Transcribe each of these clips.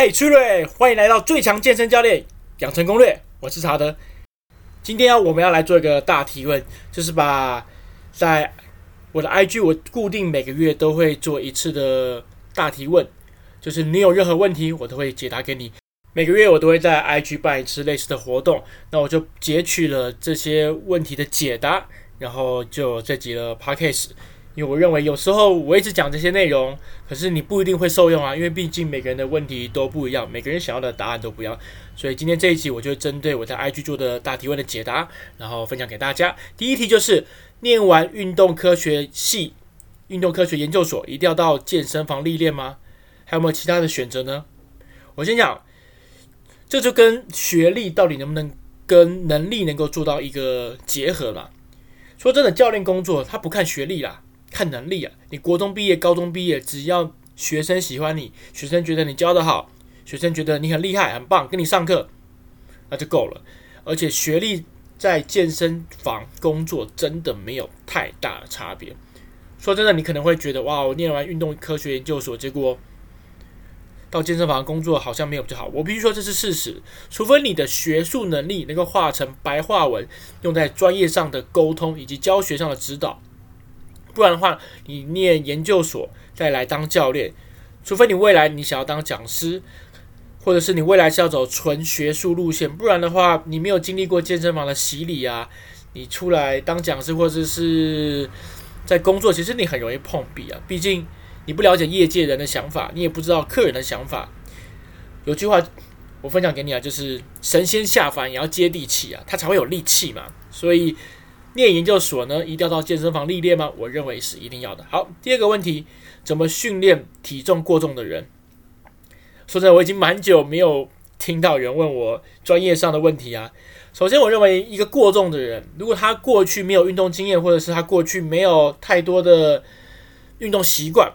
嘿，崔瑞，欢迎来到最强健身教练养成攻略。我是查德。今天要我们要来做一个大提问，就是把在我的 IG，我固定每个月都会做一次的大提问，就是你有任何问题，我都会解答给你。每个月我都会在 IG 办一次类似的活动，那我就截取了这些问题的解答，然后就这集了 Podcast。因为我认为有时候我一直讲这些内容，可是你不一定会受用啊，因为毕竟每个人的问题都不一样，每个人想要的答案都不一样。所以今天这一集，我就针对我在 IG 做的大提问的解答，然后分享给大家。第一题就是，念完运动科学系、运动科学研究所，一定要到健身房历练吗？还有没有其他的选择呢？我先讲，这就跟学历到底能不能跟能力能够做到一个结合了。说真的，教练工作他不看学历啦。看能力啊！你国中毕业、高中毕业，只要学生喜欢你，学生觉得你教得好，学生觉得你很厉害、很棒，跟你上课，那就够了。而且学历在健身房工作真的没有太大的差别。说真的，你可能会觉得哇，我念完运动科学研究所，结果到健身房工作好像没有比较好。我必须说这是事实，除非你的学术能力能够化成白话文，用在专业上的沟通以及教学上的指导。不然的话，你念研究所再来当教练，除非你未来你想要当讲师，或者是你未来是要走纯学术路线，不然的话，你没有经历过健身房的洗礼啊，你出来当讲师或者是在工作，其实你很容易碰壁啊。毕竟你不了解业界人的想法，你也不知道客人的想法。有句话我分享给你啊，就是神仙下凡也要接地气啊，他才会有力气嘛。所以。念研究所呢，一定要到健身房历练吗？我认为是一定要的。好，第二个问题，怎么训练体重过重的人？说真的，我已经蛮久没有听到人问我专业上的问题啊。首先，我认为一个过重的人，如果他过去没有运动经验，或者是他过去没有太多的运动习惯，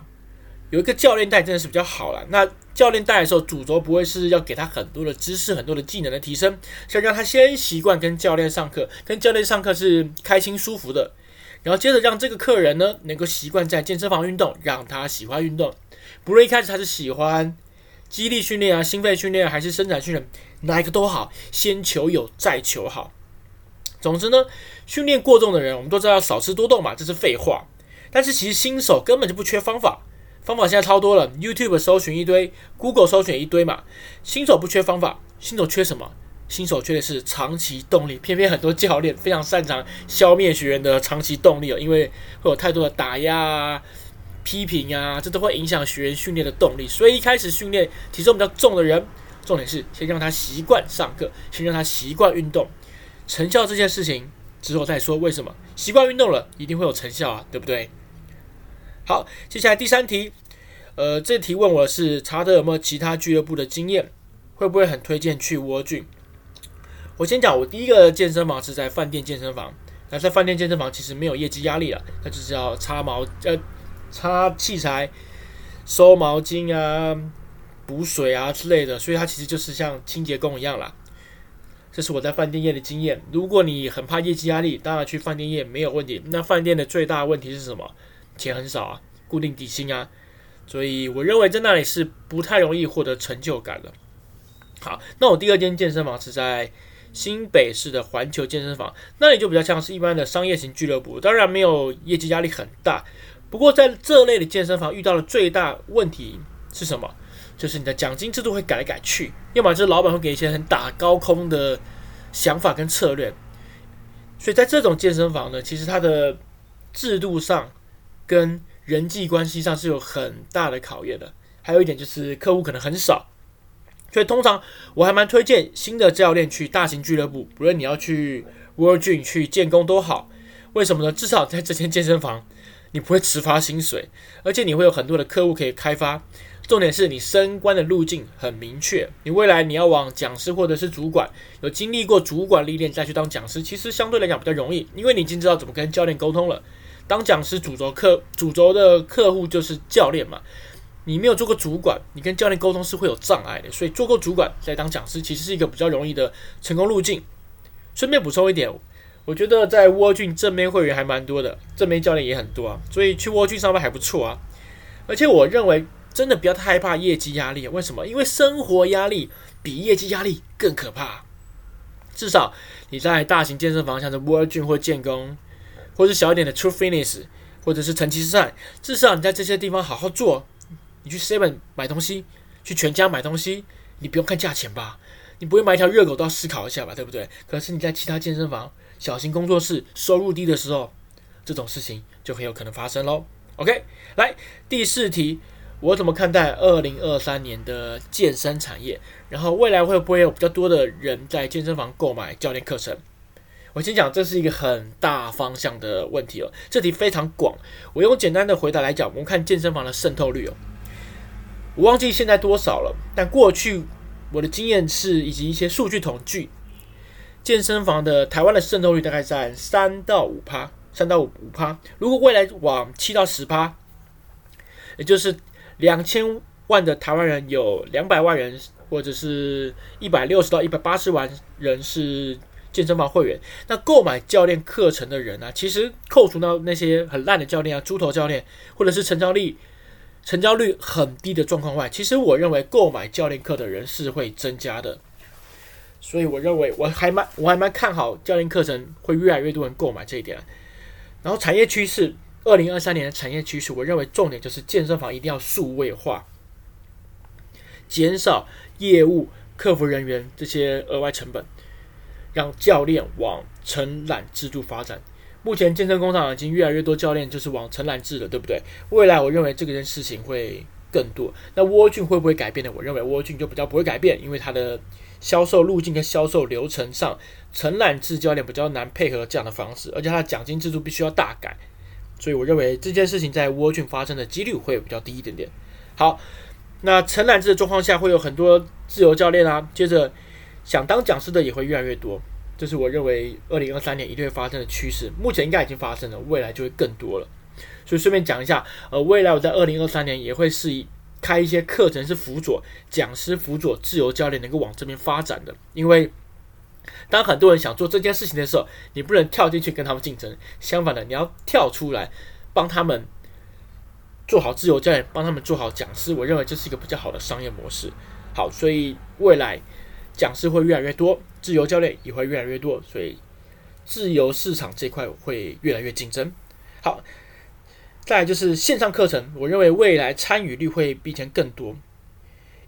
有一个教练带真的是比较好了。那教练带的时候，主轴不会是要给他很多的知识、很多的技能的提升，是要让他先习惯跟教练上课，跟教练上课是开心舒服的，然后接着让这个客人呢能够习惯在健身房运动，让他喜欢运动。不论一开始他是喜欢肌力训练啊、心肺训练还是伸展训练，哪一个都好，先求有再求好。总之呢，训练过重的人，我们都知道少吃多动嘛，这是废话。但是其实新手根本就不缺方法。方法现在超多了，YouTube 搜寻一堆，Google 搜寻一堆嘛。新手不缺方法，新手缺什么？新手缺的是长期动力。偏偏很多教练非常擅长消灭学员的长期动力哦，因为会有太多的打压啊、批评啊，这都会影响学员训练的动力。所以一开始训练体重比较重的人，重点是先让他习惯上课，先让他习惯运动。成效这件事情之后再说。为什么习惯运动了，一定会有成效啊？对不对？好，接下来第三题，呃，这题问我的是查德有没有其他俱乐部的经验，会不会很推荐去窝俊我先讲，我第一个健身房是在饭店健身房，那在饭店健身房其实没有业绩压力了，那就是要擦毛呃擦器材、收毛巾啊、补水啊之类的，所以它其实就是像清洁工一样啦。这是我在饭店业的经验。如果你很怕业绩压力，当然去饭店业没有问题。那饭店的最大问题是什么？钱很少啊，固定底薪啊，所以我认为在那里是不太容易获得成就感的。好，那我第二间健身房是在新北市的环球健身房，那里就比较像是一般的商业型俱乐部，当然没有业绩压力很大。不过在这类的健身房遇到的最大问题是什么？就是你的奖金制度会改来改去，要么就是老板会给一些很打高空的想法跟策略。所以在这种健身房呢，其实它的制度上。跟人际关系上是有很大的考验的，还有一点就是客户可能很少，所以通常我还蛮推荐新的教练去大型俱乐部，不论你要去 World Gym 去建工都好。为什么呢？至少在这间健身房，你不会迟发薪水，而且你会有很多的客户可以开发。重点是你升官的路径很明确，你未来你要往讲师或者是主管，有经历过主管历练再去当讲师，其实相对来讲比较容易，因为你已经知道怎么跟教练沟通了。当讲师主轴客主轴的客户就是教练嘛，你没有做过主管，你跟教练沟通是会有障碍的，所以做过主管再当讲师，其实是一个比较容易的成功路径。顺便补充一点，我觉得在沃郡正面会员还蛮多的，正面教练也很多啊，所以去沃郡上班还不错啊。而且我认为真的不要太害怕业绩压力。为什么？因为生活压力比业绩压力更可怕。至少你在大型健身房，像是沃郡或建工，或者小一点的 True Fitness，或者是成吉思汗，至少你在这些地方好好做。你去 Seven 买东西，去全家买东西，你不用看价钱吧？你不会买一条热狗都要思考一下吧？对不对？可是你在其他健身房、小型工作室，收入低的时候，这种事情就很有可能发生喽。OK，来第四题，我怎么看待二零二三年的健身产业？然后未来会不会有比较多的人在健身房购买教练课程？我先讲，这是一个很大方向的问题哦。这题非常广，我用简单的回答来讲，我们看健身房的渗透率哦。我忘记现在多少了，但过去我的经验是，以及一些数据统计，健身房的台湾的渗透率大概在三到五趴，三到五五趴。如果未来往七到十趴，也就是两千万的台湾人有两百万人，或者是一百六十到一百八十万人是健身房会员，那购买教练课程的人呢、啊，其实扣除到那些很烂的教练啊，猪头教练，或者是成交率。成交率很低的状况外，其实我认为购买教练课的人是会增加的，所以我认为我还蛮我还蛮看好教练课程会越来越多人购买这一点。然后产业趋势，二零二三年的产业趋势，我认为重点就是健身房一定要数位化，减少业务、客服人员这些额外成本，让教练往承揽制度发展。目前健身工厂已经越来越多教练就是往承揽制了，对不对？未来我认为这件事情会更多。那 World Gym 会不会改变呢？我认为 World Gym 就比较不会改变，因为它的销售路径跟销售流程上，承揽制教练比较难配合这样的方式，而且它的奖金制度必须要大改。所以我认为这件事情在 World Gym 发生的几率会比较低一点点。好，那承揽制的状况下会有很多自由教练啊，接着想当讲师的也会越来越多。这是我认为二零二三年一定会发生的趋势，目前应该已经发生了，未来就会更多了。所以顺便讲一下，呃，未来我在二零二三年也会是开一些课程，是辅佐讲师、辅佐自由教练能够往这边发展的。因为当很多人想做这件事情的时候，你不能跳进去跟他们竞争，相反的，你要跳出来帮他们做好自由教练，帮他们做好讲师。我认为这是一个比较好的商业模式。好，所以未来讲师会越来越多。自由教练也会越来越多，所以自由市场这块会越来越竞争。好，再来就是线上课程，我认为未来参与率会比以前更多，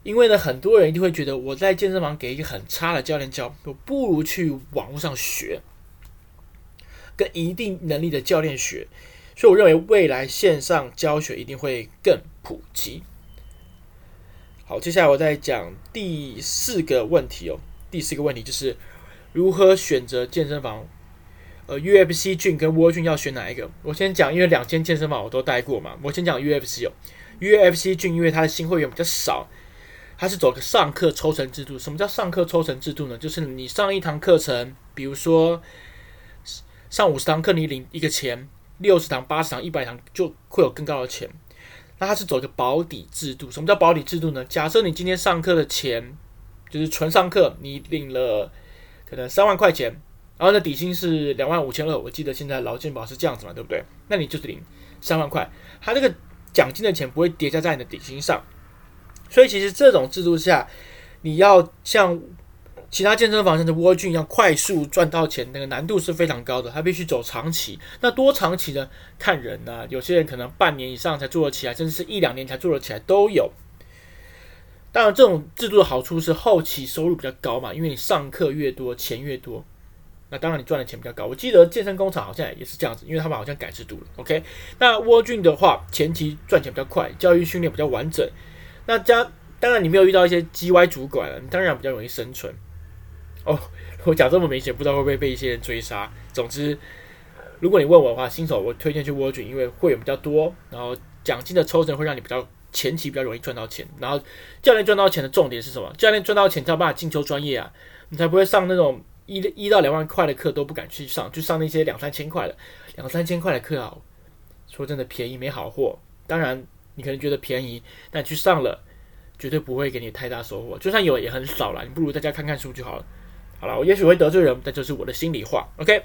因为呢，很多人一定会觉得我在健身房给一个很差的教练教，我不如去网络上学，跟一定能力的教练学，所以我认为未来线上教学一定会更普及。好，接下来我再讲第四个问题哦。第四个问题就是如何选择健身房？呃，UFC Gym 跟 World Gym 要选哪一个？我先讲，因为两间健身房我都待过嘛。我先讲 UFC 哦，UFC Gym 因为它的新会员比较少，它是走个上课抽成制度。什么叫上课抽成制度呢？就是你上一堂课程，比如说上五十堂课，你领一个钱；六十堂、八十堂、一百堂就会有更高的钱。那它是走一个保底制度。什么叫保底制度呢？假设你今天上课的钱。就是纯上课，你领了可能三万块钱，然后呢，底薪是两万五千二。我记得现在劳健保是这样子嘛，对不对？那你就是领三万块，他这个奖金的钱不会叠加在你的底薪上。所以其实这种制度下，你要像其他健身房像是 World Gym 一样快速赚到钱，那个难度是非常高的，他必须走长期。那多长期呢？看人啊，有些人可能半年以上才做得起来，甚至是一两年才做得起来都有。当然，这种制度的好处是后期收入比较高嘛，因为你上课越多，钱越多，那当然你赚的钱比较高。我记得健身工厂好像也是这样子，因为他们好像改制度了。OK，那 World Gym 的话，前期赚钱比较快，教育训练比较完整。那加当然你没有遇到一些鸡歪主管了，你当然比较容易生存。哦，我讲这么明显，不知道会不会被一些人追杀。总之，如果你问我的话，新手我推荐去 World Gym，因为会员比较多，然后奖金的抽成会让你比较。前期比较容易赚到钱，然后教练赚到钱的重点是什么？教练赚到钱才有办法进修专业啊，你才不会上那种一一到两万块的课都不敢去上，就上那些两三千块的，两三千块的课啊。说真的，便宜没好货。当然，你可能觉得便宜，但去上了，绝对不会给你太大收获。就算有，也很少了。你不如在家看看书就好了。好了，我也许会得罪人，但这是我的心里话。OK。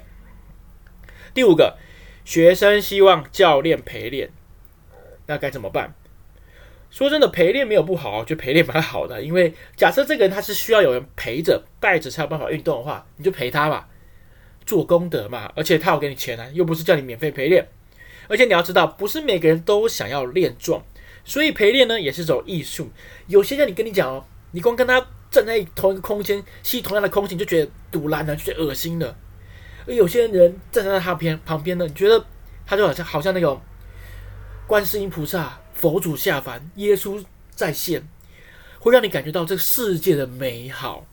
第五个，学生希望教练陪练，那该怎么办？说真的，陪练没有不好，就陪练蛮好的。因为假设这个人他是需要有人陪着、带着才有办法运动的话，你就陪他吧，做功德嘛。而且他有给你钱啊，又不是叫你免费陪练。而且你要知道，不是每个人都想要练壮，所以陪练呢也是种艺术。有些人你跟你讲哦，你光跟他站在同一个空间，吸同样的空气，你就觉得堵烂了，就觉得恶心了。而有些人站在他边旁边呢，你觉得他就好像好像那种观世音菩萨、佛祖下凡、耶稣再现，会让你感觉到这个世界的美好。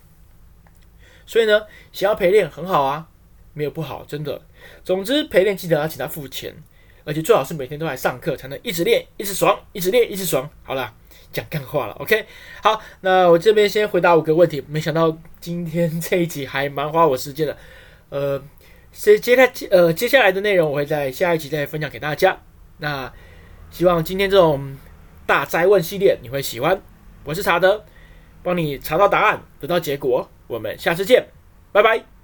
所以呢，想要陪练很好啊，没有不好，真的。总之陪练记得要请他付钱。而且最好是每天都来上课，才能一直练，一直爽，一直练，一直爽。好了，讲干话了，OK。好，那我这边先回答五个问题。没想到今天这一集还蛮花我时间的。呃，接接下呃接下来的内容我会在下一集再分享给大家。那希望今天这种大灾问系列你会喜欢。我是查德，帮你查到答案，得到结果。我们下次见，拜拜。